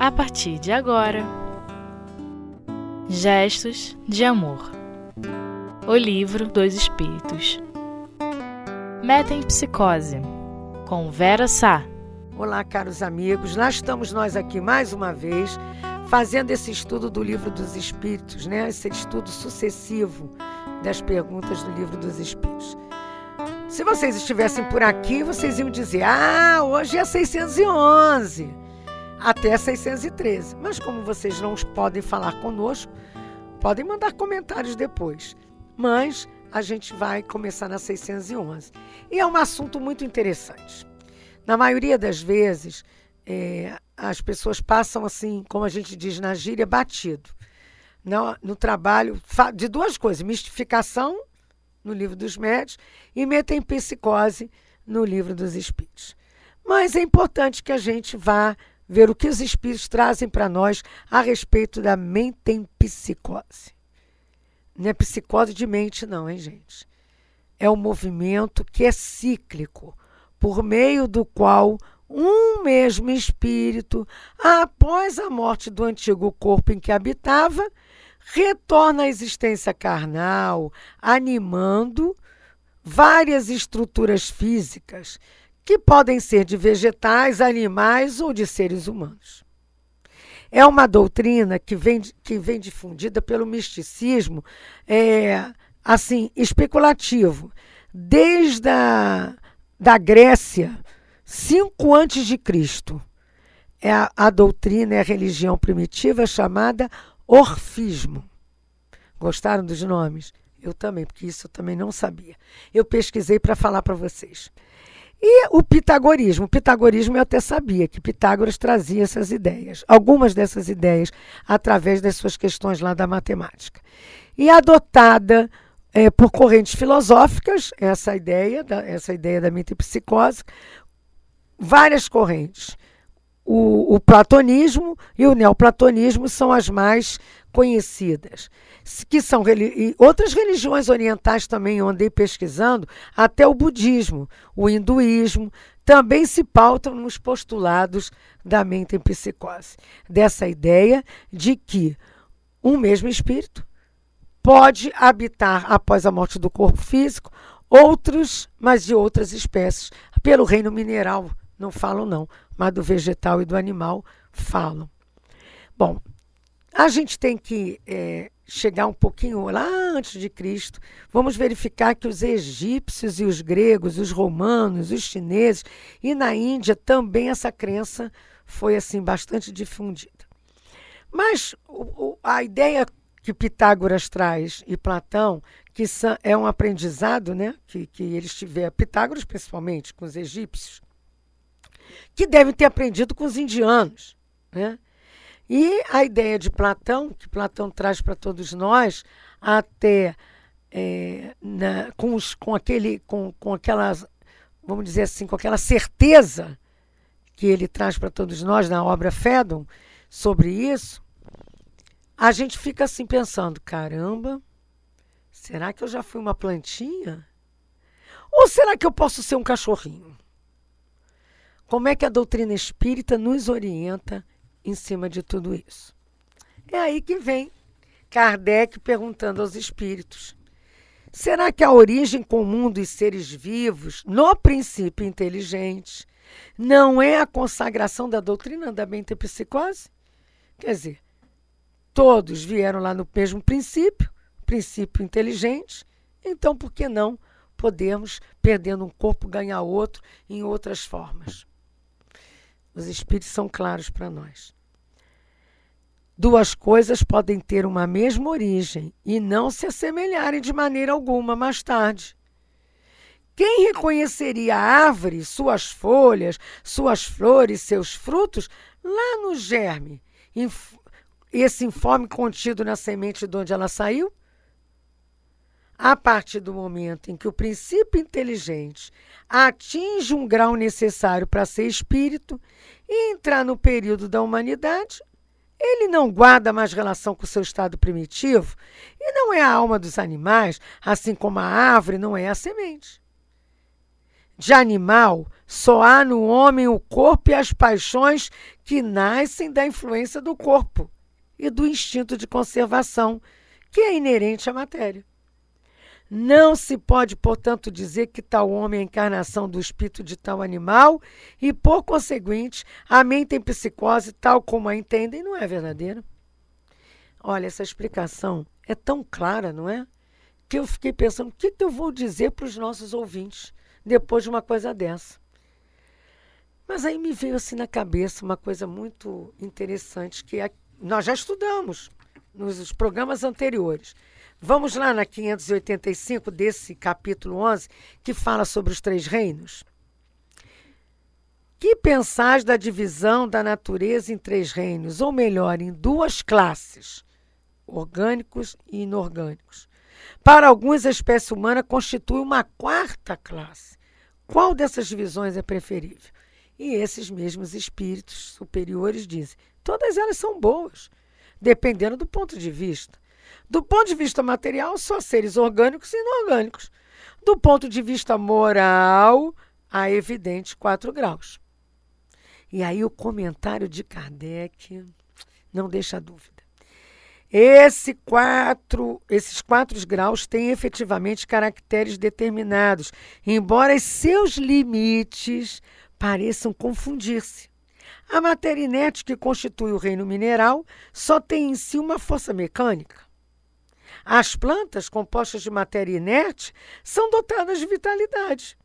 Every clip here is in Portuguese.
a partir de agora. Gestos de Amor O Livro dos Espíritos Metempsicose com Vera Sá Olá, caros amigos, lá estamos nós aqui mais uma vez fazendo esse estudo do Livro dos Espíritos, né? esse estudo sucessivo das perguntas do Livro dos Espíritos. Se vocês estivessem por aqui, vocês iam dizer: Ah, hoje é 611 até 613. Mas como vocês não podem falar conosco, podem mandar comentários depois. Mas a gente vai começar na 611. E é um assunto muito interessante. Na maioria das vezes, é, as pessoas passam assim, como a gente diz na gíria, batido. No, no trabalho de duas coisas: mistificação no livro dos médios e metempsicose no livro dos espíritos. Mas é importante que a gente vá ver o que os espíritos trazem para nós a respeito da mentempsicose. Não é psicose de mente, não, hein, gente? É um movimento que é cíclico, por meio do qual um mesmo espírito, após a morte do antigo corpo em que habitava, retorna à existência carnal, animando várias estruturas físicas que podem ser de vegetais, animais ou de seres humanos. É uma doutrina que vem, que vem difundida pelo misticismo, é, assim, especulativo, desde a da Grécia, 5 antes de Cristo. É a, a doutrina, é a religião primitiva chamada orfismo. Gostaram dos nomes? Eu também, porque isso eu também não sabia. Eu pesquisei para falar para vocês. E o pitagorismo. O pitagorismo eu até sabia que Pitágoras trazia essas ideias, algumas dessas ideias, através das suas questões lá da matemática. E adotada é, por correntes filosóficas, essa ideia, da, essa ideia da metempsicose, várias correntes. O, o, platonismo e o neoplatonismo são as mais conhecidas, que são outras religiões orientais também eu andei pesquisando, até o budismo, o hinduísmo, também se pautam nos postulados da mente em psicose, dessa ideia de que um mesmo espírito pode habitar após a morte do corpo físico outros, mas de outras espécies, pelo reino mineral não falam não, mas do vegetal e do animal falam. Bom, a gente tem que é, chegar um pouquinho lá antes de Cristo. Vamos verificar que os egípcios e os gregos, os romanos, os chineses e na Índia também essa crença foi assim bastante difundida. Mas o, o, a ideia que Pitágoras traz e Platão, que é um aprendizado né, que, que eles tiveram, Pitágoras principalmente, com os egípcios, que devem ter aprendido com os indianos. Né? E a ideia de Platão, que Platão traz para todos nós, até é, na, com, os, com, aquele, com, com aquela, vamos dizer assim, com aquela certeza que ele traz para todos nós na obra Fédon sobre isso, a gente fica assim pensando: caramba, será que eu já fui uma plantinha? Ou será que eu posso ser um cachorrinho? Como é que a doutrina espírita nos orienta em cima de tudo isso? É aí que vem Kardec perguntando aos espíritos: será que a origem comum dos seres vivos, no princípio inteligente, não é a consagração da doutrina da mentepsicose? Quer dizer, todos vieram lá no mesmo princípio, princípio inteligente, então por que não podemos, perdendo um corpo, ganhar outro em outras formas? Os espíritos são claros para nós. Duas coisas podem ter uma mesma origem e não se assemelharem de maneira alguma mais tarde. Quem reconheceria a árvore, suas folhas, suas flores, seus frutos, lá no germe, esse informe contido na semente de onde ela saiu? A partir do momento em que o princípio inteligente atinge um grau necessário para ser espírito e entrar no período da humanidade, ele não guarda mais relação com o seu estado primitivo e não é a alma dos animais, assim como a árvore não é a semente. De animal Só há no homem o corpo e as paixões que nascem da influência do corpo e do instinto de conservação, que é inerente à matéria. Não se pode, portanto, dizer que tal homem é a encarnação do espírito de tal animal e, por conseguinte, a mente em psicose, tal como a entendem, não é verdadeira. Olha, essa explicação é tão clara, não é? Que eu fiquei pensando, o que, que eu vou dizer para os nossos ouvintes depois de uma coisa dessa? Mas aí me veio assim na cabeça uma coisa muito interessante que é, nós já estudamos nos programas anteriores. Vamos lá na 585 desse capítulo 11 que fala sobre os três reinos. Que pensais da divisão da natureza em três reinos, ou melhor, em duas classes, orgânicos e inorgânicos? Para alguns, a espécie humana constitui uma quarta classe. Qual dessas divisões é preferível? E esses mesmos espíritos superiores dizem: todas elas são boas, dependendo do ponto de vista. Do ponto de vista material, só seres orgânicos e inorgânicos. Do ponto de vista moral, há evidentes quatro graus. E aí o comentário de Kardec não deixa dúvida. Esse quatro, esses quatro graus têm efetivamente caracteres determinados, embora seus limites pareçam confundir-se. A matéria inerte que constitui o reino mineral só tem em si uma força mecânica. As plantas, compostas de matéria inerte, são dotadas de vitalidade.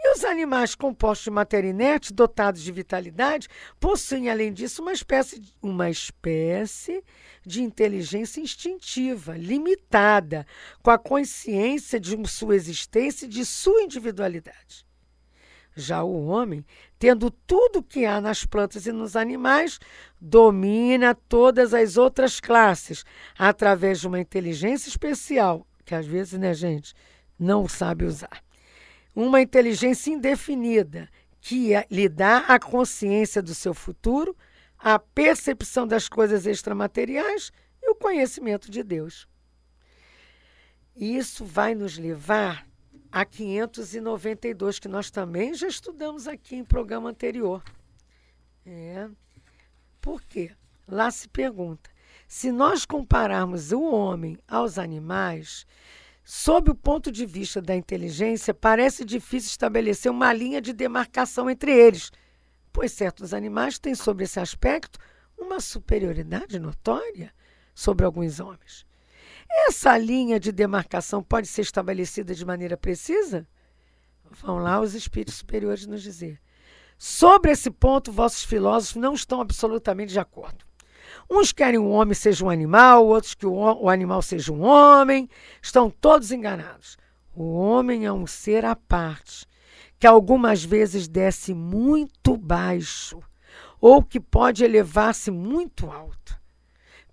E os animais compostos de matéria inerte, dotados de vitalidade, possuem, além disso, uma espécie, uma espécie de inteligência instintiva, limitada, com a consciência de sua existência e de sua individualidade. Já o homem, tendo tudo que há nas plantas e nos animais, domina todas as outras classes através de uma inteligência especial, que às vezes, né, gente, não sabe usar. Uma inteligência indefinida que lhe dá a consciência do seu futuro, a percepção das coisas extramateriais e o conhecimento de Deus. Isso vai nos levar a 592, que nós também já estudamos aqui em programa anterior. É. Por quê? Lá se pergunta: se nós compararmos o homem aos animais, sob o ponto de vista da inteligência, parece difícil estabelecer uma linha de demarcação entre eles, pois certos animais têm sobre esse aspecto uma superioridade notória sobre alguns homens. Essa linha de demarcação pode ser estabelecida de maneira precisa? Vão lá os espíritos superiores nos dizer. Sobre esse ponto, vossos filósofos não estão absolutamente de acordo. Uns querem um homem seja um animal, outros que o, o animal seja um homem. Estão todos enganados. O homem é um ser à parte, que algumas vezes desce muito baixo, ou que pode elevar-se muito alto.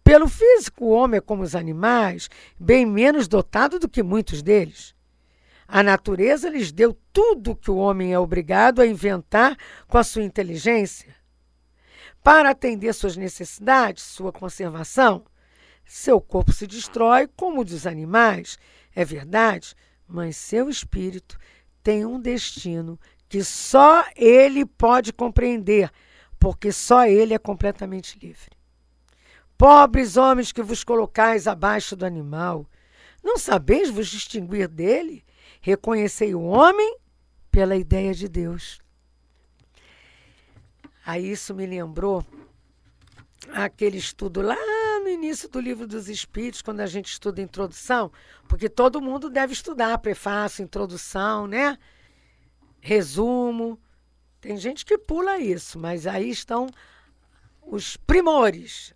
Pelo físico, o homem é como os animais, bem menos dotado do que muitos deles. A natureza lhes deu tudo o que o homem é obrigado a inventar com a sua inteligência. Para atender suas necessidades, sua conservação, seu corpo se destrói como o dos animais, é verdade, mas seu espírito tem um destino que só ele pode compreender, porque só ele é completamente livre. Pobres homens que vos colocais abaixo do animal, não sabeis vos distinguir dele? Reconhecei o homem pela ideia de Deus. Aí isso me lembrou aquele estudo lá no início do livro dos Espíritos, quando a gente estuda introdução, porque todo mundo deve estudar prefácio, introdução, né? Resumo. Tem gente que pula isso, mas aí estão os primores,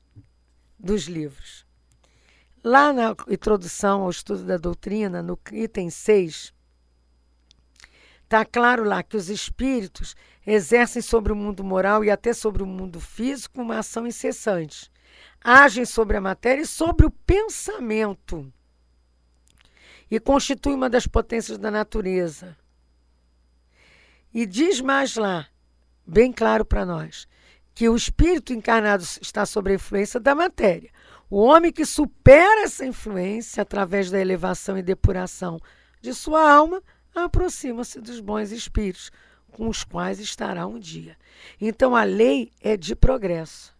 dos livros. Lá na introdução ao estudo da doutrina, no item 6, está claro lá que os espíritos exercem sobre o mundo moral e até sobre o mundo físico uma ação incessante. Agem sobre a matéria e sobre o pensamento. E constituem uma das potências da natureza. E diz mais lá, bem claro para nós, que o espírito encarnado está sob a influência da matéria. O homem que supera essa influência através da elevação e depuração de sua alma aproxima-se dos bons espíritos, com os quais estará um dia. Então a lei é de progresso.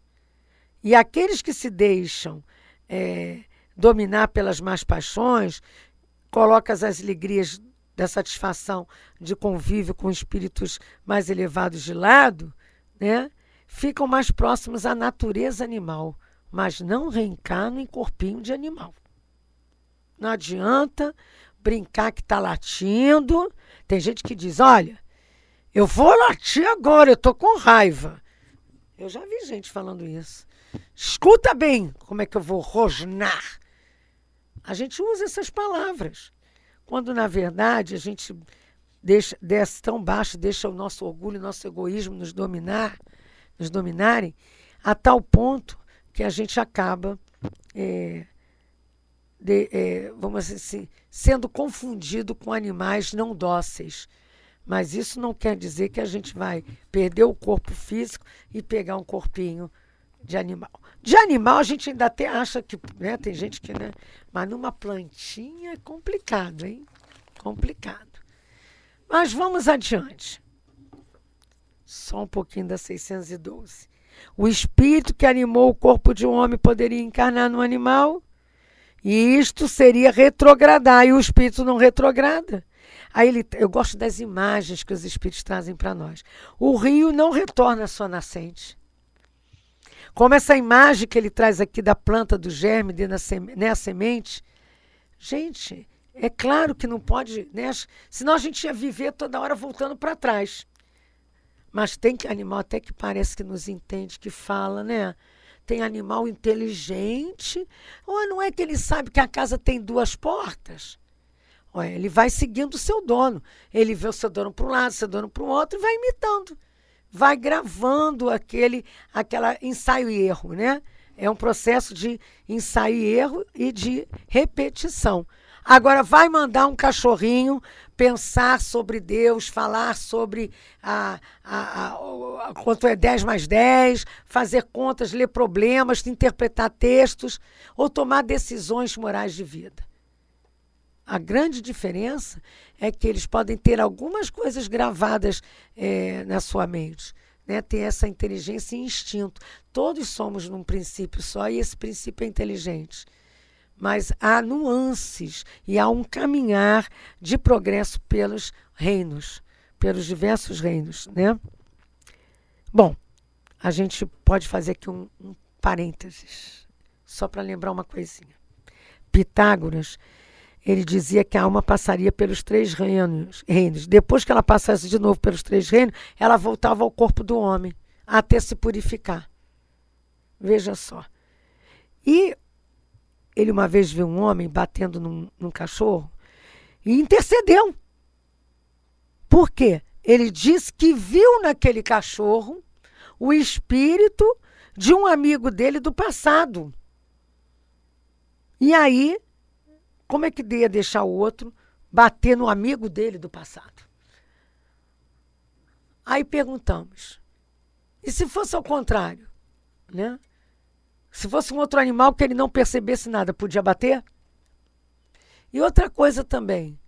E aqueles que se deixam é, dominar pelas más paixões, colocam as alegrias da satisfação de convívio com espíritos mais elevados de lado, né? Ficam mais próximos à natureza animal, mas não reencarnam em corpinho de animal. Não adianta brincar que está latindo. Tem gente que diz: olha, eu vou latir agora, eu estou com raiva. Eu já vi gente falando isso. Escuta bem como é que eu vou rosnar. A gente usa essas palavras. Quando, na verdade, a gente deixa, desce tão baixo, deixa o nosso orgulho, o nosso egoísmo nos dominar, nos dominarem, a tal ponto que a gente acaba, é, de, é, vamos assim, sendo confundido com animais não dóceis. Mas isso não quer dizer que a gente vai perder o corpo físico e pegar um corpinho de animal. De animal a gente ainda até acha que, né, tem gente que, né, mas numa plantinha é complicado, hein? Complicado. Mas vamos adiante. Só um pouquinho da 612. O espírito que animou o corpo de um homem poderia encarnar no animal? E isto seria retrogradar, e o espírito não retrograda. Aí ele, eu gosto das imagens que os espíritos trazem para nós. O rio não retorna à sua nascente. Como essa imagem que ele traz aqui da planta do germe dentro da né, semente. Gente, é claro que não pode, né? Senão a gente ia viver toda hora voltando para trás. Mas tem animal até que parece que nos entende, que fala, né? Tem animal inteligente. Ou não é que ele sabe que a casa tem duas portas? Olha, ele vai seguindo o seu dono. Ele vê o seu dono para um lado, o seu dono para o outro e vai imitando vai gravando aquele aquela ensaio e erro, né? É um processo de ensaio e erro e de repetição. Agora vai mandar um cachorrinho pensar sobre Deus, falar sobre a, a, a, quanto é 10 mais 10, fazer contas, ler problemas, interpretar textos ou tomar decisões morais de vida. A grande diferença é que eles podem ter algumas coisas gravadas é, na sua mente. Né? Ter essa inteligência e instinto. Todos somos num princípio só e esse princípio é inteligente. Mas há nuances e há um caminhar de progresso pelos reinos, pelos diversos reinos. Né? Bom, a gente pode fazer aqui um, um parênteses, só para lembrar uma coisinha. Pitágoras ele dizia que a alma passaria pelos três reinos, reinos. Depois que ela passasse de novo pelos três reinos, ela voltava ao corpo do homem, até se purificar. Veja só. E ele uma vez viu um homem batendo num, num cachorro e intercedeu. Por quê? Ele disse que viu naquele cachorro o espírito de um amigo dele do passado. E aí como é que ia deixar o outro bater no amigo dele do passado? Aí perguntamos: e se fosse ao contrário? Né? Se fosse um outro animal que ele não percebesse nada, podia bater? E outra coisa também,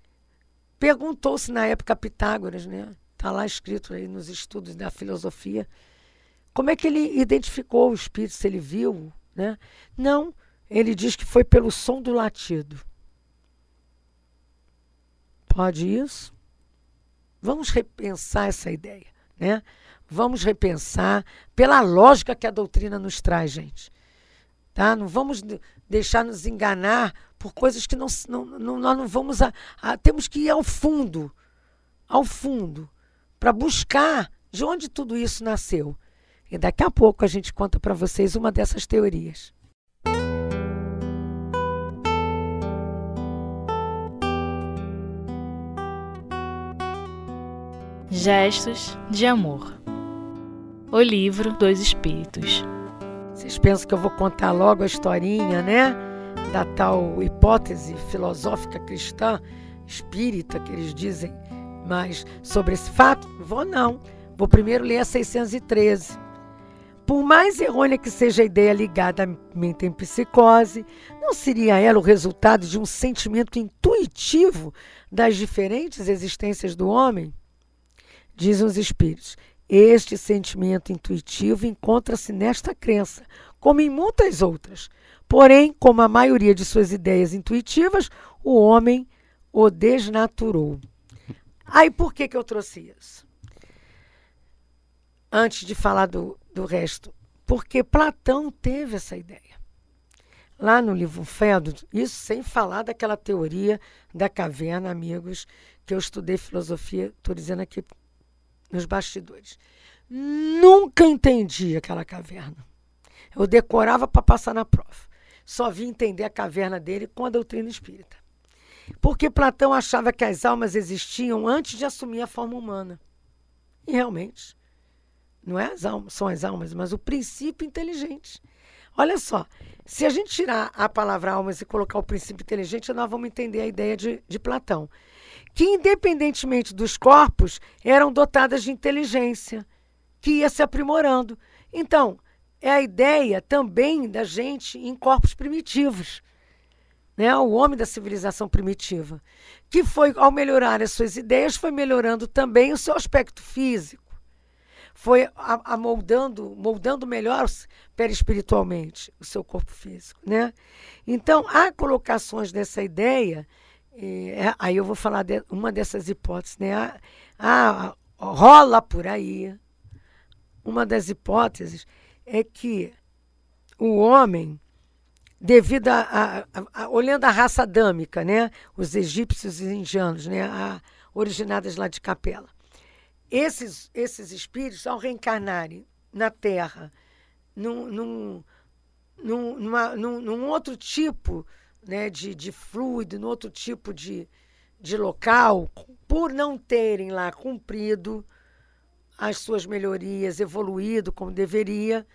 perguntou-se na época Pitágoras, né? Está lá escrito aí nos estudos da filosofia, como é que ele identificou o espírito, se ele viu, né? Não, ele diz que foi pelo som do latido. Pode isso? Vamos repensar essa ideia, né? Vamos repensar pela lógica que a doutrina nos traz, gente. Tá? Não vamos deixar nos enganar por coisas que não, não, não nós não vamos a, a, temos que ir ao fundo, ao fundo, para buscar de onde tudo isso nasceu. E daqui a pouco a gente conta para vocês uma dessas teorias. Gestos de Amor. O livro dos Espíritos. Vocês pensam que eu vou contar logo a historinha, né? Da tal hipótese filosófica cristã, espírita, que eles dizem, mas sobre esse fato? Vou não. Vou primeiro ler a 613. Por mais errônea que seja a ideia ligada à mente em psicose, não seria ela o resultado de um sentimento intuitivo das diferentes existências do homem? dizem os espíritos. Este sentimento intuitivo encontra-se nesta crença, como em muitas outras. Porém, como a maioria de suas ideias intuitivas, o homem o desnaturou. Aí por que, que eu trouxe isso? Antes de falar do, do resto. Porque Platão teve essa ideia. Lá no livro Fedro, isso sem falar daquela teoria da caverna, amigos, que eu estudei filosofia, estou dizendo aqui nos bastidores. Nunca entendi aquela caverna. Eu decorava para passar na prova. Só vim entender a caverna dele com a doutrina espírita. Porque Platão achava que as almas existiam antes de assumir a forma humana. E realmente, não é as almas, são as almas, mas o princípio inteligente. Olha só, se a gente tirar a palavra almas e colocar o princípio inteligente, nós vamos entender a ideia de, de Platão. Que, independentemente dos corpos, eram dotadas de inteligência, que ia se aprimorando. Então, é a ideia também da gente em corpos primitivos né, o homem da civilização primitiva, que foi, ao melhorar as suas ideias, foi melhorando também o seu aspecto físico, foi amoldando, moldando melhor perispiritualmente o seu corpo físico. Né? Então, há colocações dessa ideia, é, aí eu vou falar de uma dessas hipóteses, né? Há, há, rola por aí, uma das hipóteses é que o homem devido a, a, a, olhando a raça adâmica, né? Os egípcios e indianos, né? A, originadas lá de Capela. Esses, esses espíritos, ao reencarnarem na Terra, num, num, num, numa, num, num outro tipo né, de, de fluido, num outro tipo de, de local, por não terem lá cumprido as suas melhorias, evoluído como deveria,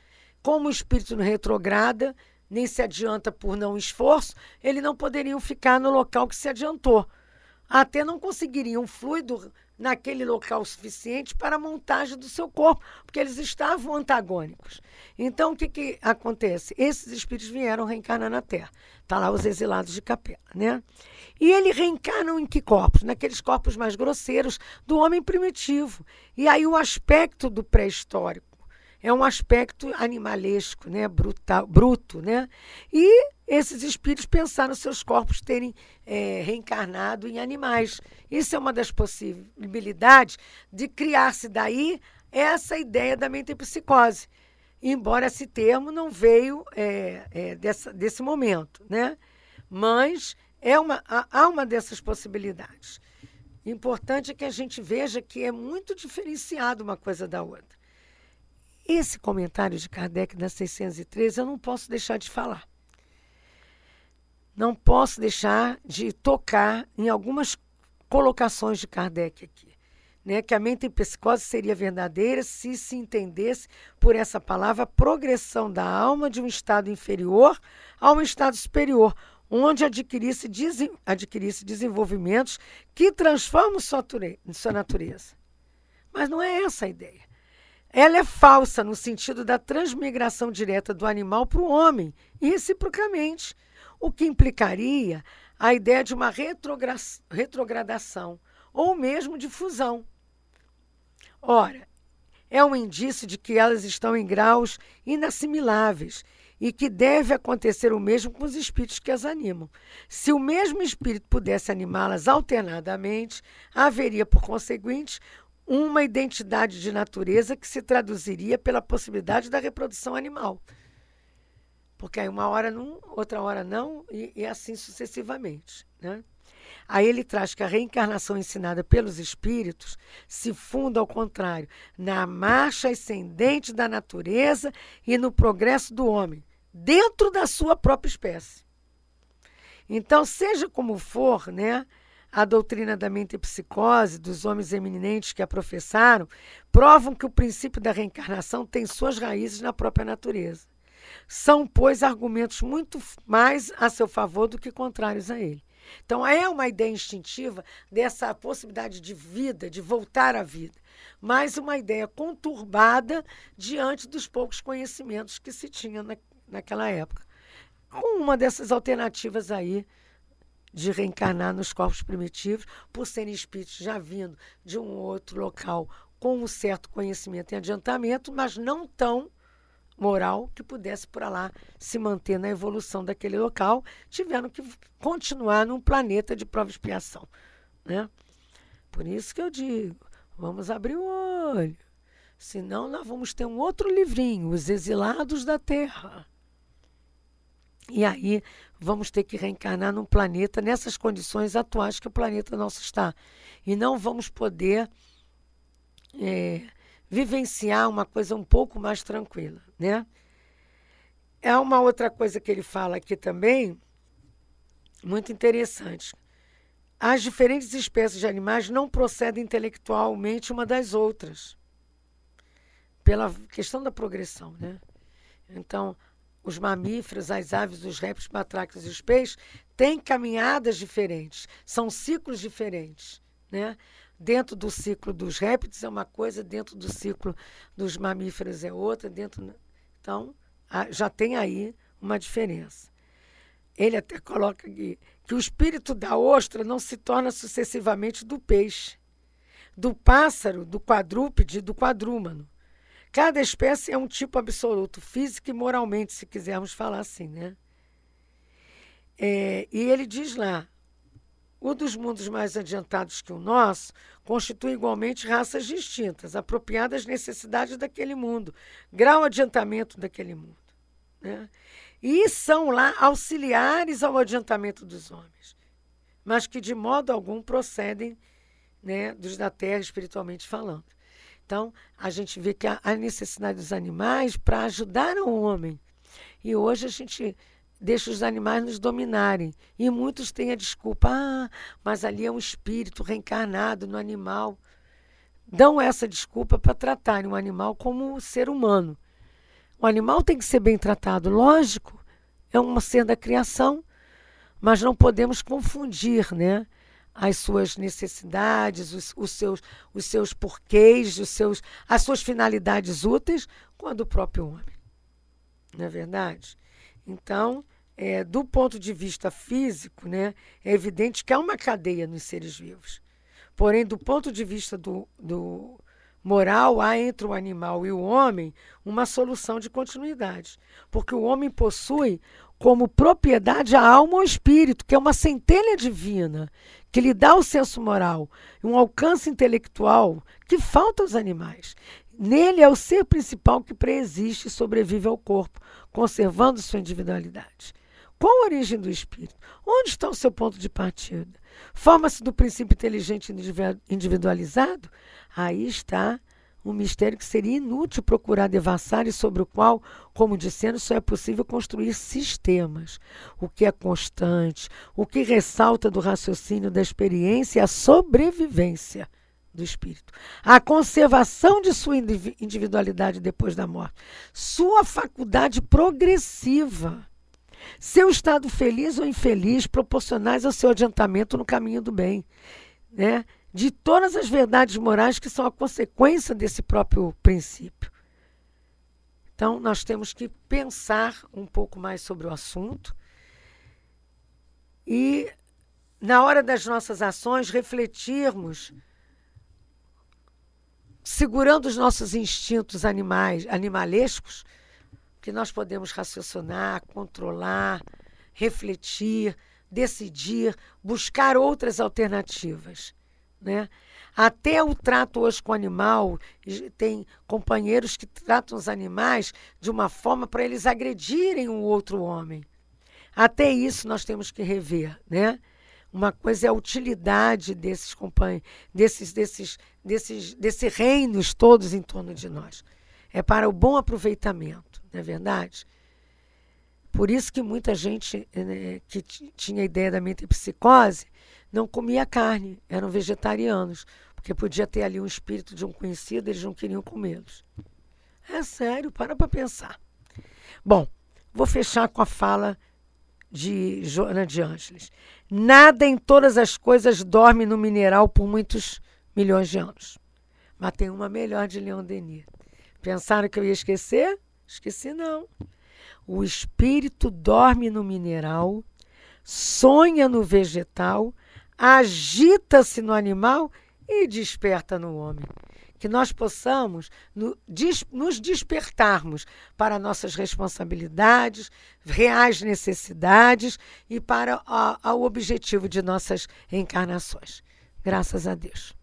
como o espírito não retrograda, nem se adianta por não esforço, eles não poderiam ficar no local que se adiantou. Até não conseguiriam fluido naquele local suficiente para a montagem do seu corpo, porque eles estavam antagônicos. Então, o que, que acontece? Esses espíritos vieram reencarnar na Terra. Está lá os exilados de Capela, né? E eles reencarnam em que corpos? Naqueles corpos mais grosseiros do homem primitivo. E aí o aspecto do pré-histórico é um aspecto animalesco, né? Brutal, bruto. Né? E esses espíritos pensaram seus corpos terem é, reencarnado em animais. Isso é uma das possibilidades de criar-se daí essa ideia da metempsicose, embora esse termo não veio é, é, dessa, desse momento. Né? Mas é uma, há uma dessas possibilidades. Importante é que a gente veja que é muito diferenciado uma coisa da outra. Esse comentário de Kardec da 613 eu não posso deixar de falar. Não posso deixar de tocar em algumas colocações de Kardec aqui. Né, que a mente em psicose seria verdadeira se se entendesse por essa palavra progressão da alma de um estado inferior a um estado superior, onde adquirisse, adquirisse desenvolvimentos que transformam sua, sua natureza. Mas não é essa a ideia. Ela é falsa no sentido da transmigração direta do animal para o homem e reciprocamente, o que implicaria a ideia de uma retrogradação ou mesmo de fusão. Ora, é um indício de que elas estão em graus inassimiláveis e que deve acontecer o mesmo com os espíritos que as animam. Se o mesmo espírito pudesse animá-las alternadamente, haveria, por conseguinte, uma identidade de natureza que se traduziria pela possibilidade da reprodução animal. Porque aí uma hora não, outra hora não, e, e assim sucessivamente. Né? Aí ele traz que a reencarnação ensinada pelos espíritos se funda, ao contrário, na marcha ascendente da natureza e no progresso do homem, dentro da sua própria espécie. Então, seja como for, né? A doutrina da mente e psicose dos homens eminentes que a professaram provam que o princípio da reencarnação tem suas raízes na própria natureza. São, pois, argumentos muito mais a seu favor do que contrários a ele. Então, é uma ideia instintiva dessa possibilidade de vida, de voltar à vida, mas uma ideia conturbada diante dos poucos conhecimentos que se tinha na, naquela época. Uma dessas alternativas aí de reencarnar nos corpos primitivos, por serem espíritos já vindo de um outro local com um certo conhecimento e adiantamento, mas não tão moral que pudesse por lá se manter na evolução daquele local, tiveram que continuar num planeta de prova e expiação. Né? Por isso que eu digo, vamos abrir o olho. Senão nós vamos ter um outro livrinho, Os Exilados da Terra. E aí vamos ter que reencarnar num planeta nessas condições atuais que o planeta nosso está. E não vamos poder é, vivenciar uma coisa um pouco mais tranquila, né? É uma outra coisa que ele fala aqui também, muito interessante. As diferentes espécies de animais não procedem intelectualmente uma das outras, pela questão da progressão, né? Então, os mamíferos, as aves, os répteis, batracas e os peixes têm caminhadas diferentes, são ciclos diferentes, né? Dentro do ciclo dos répteis é uma coisa, dentro do ciclo dos mamíferos é outra, dentro então já tem aí uma diferença. Ele até coloca aqui que o espírito da ostra não se torna sucessivamente do peixe, do pássaro, do quadrúpede, do quadrúmano. Cada espécie é um tipo absoluto, físico e moralmente, se quisermos falar assim, né? É, e ele diz lá: o dos mundos mais adiantados que o nosso constitui igualmente raças distintas, apropriadas às necessidades daquele mundo, grau adiantamento daquele mundo. Né? E são lá auxiliares ao adiantamento dos homens, mas que de modo algum procedem né, dos da terra espiritualmente falando. Então, a gente vê que há necessidade dos animais para ajudar o homem. E hoje a gente deixa os animais nos dominarem. E muitos têm a desculpa, ah, mas ali é um espírito reencarnado no animal. Dão essa desculpa para tratarem um animal como um ser humano. O animal tem que ser bem tratado, lógico, é uma ser da criação, mas não podemos confundir, né? As suas necessidades, os, os, seus, os seus porquês, os seus, as suas finalidades úteis com a do próprio homem. Não é verdade? Então, é, do ponto de vista físico, né, é evidente que há uma cadeia nos seres vivos. Porém, do ponto de vista do, do moral, há entre o animal e o homem uma solução de continuidade. Porque o homem possui como propriedade a alma ou espírito, que é uma centelha divina, que lhe dá o senso moral, um alcance intelectual que falta aos animais. Nele é o ser principal que preexiste e sobrevive ao corpo, conservando sua individualidade. Qual a origem do espírito? Onde está o seu ponto de partida? Forma-se do princípio inteligente individualizado? Aí está um mistério que seria inútil procurar devassar e sobre o qual, como dissemos, só é possível construir sistemas. O que é constante, o que ressalta do raciocínio da experiência é a sobrevivência do espírito, a conservação de sua individualidade depois da morte, sua faculdade progressiva, seu estado feliz ou infeliz proporcionais ao seu adiantamento no caminho do bem, né? De todas as verdades morais que são a consequência desse próprio princípio. Então, nós temos que pensar um pouco mais sobre o assunto e, na hora das nossas ações, refletirmos, segurando os nossos instintos animais, animalescos, que nós podemos raciocinar, controlar, refletir, decidir, buscar outras alternativas. Né? Até o trato hoje com o animal, tem companheiros que tratam os animais de uma forma para eles agredirem um outro homem. Até isso nós temos que rever, né? Uma coisa é a utilidade desses companheiros, desses, desses, desses, desses reinos todos em torno de nós. É para o bom aproveitamento, não é verdade? Por isso que muita gente né, que tinha ideia da metapsicose não comia carne, eram vegetarianos, porque podia ter ali um espírito de um conhecido, eles não queriam comê-los. É sério, para para pensar. Bom, vou fechar com a fala de Joana de Ângeles. Nada em todas as coisas dorme no mineral por muitos milhões de anos. Mas tem uma melhor de Leon Denis. Pensaram que eu ia esquecer? Esqueci não. O espírito dorme no mineral, sonha no vegetal, agita-se no animal e desperta no homem. Que nós possamos nos despertarmos para nossas responsabilidades, reais necessidades e para o objetivo de nossas encarnações. Graças a Deus.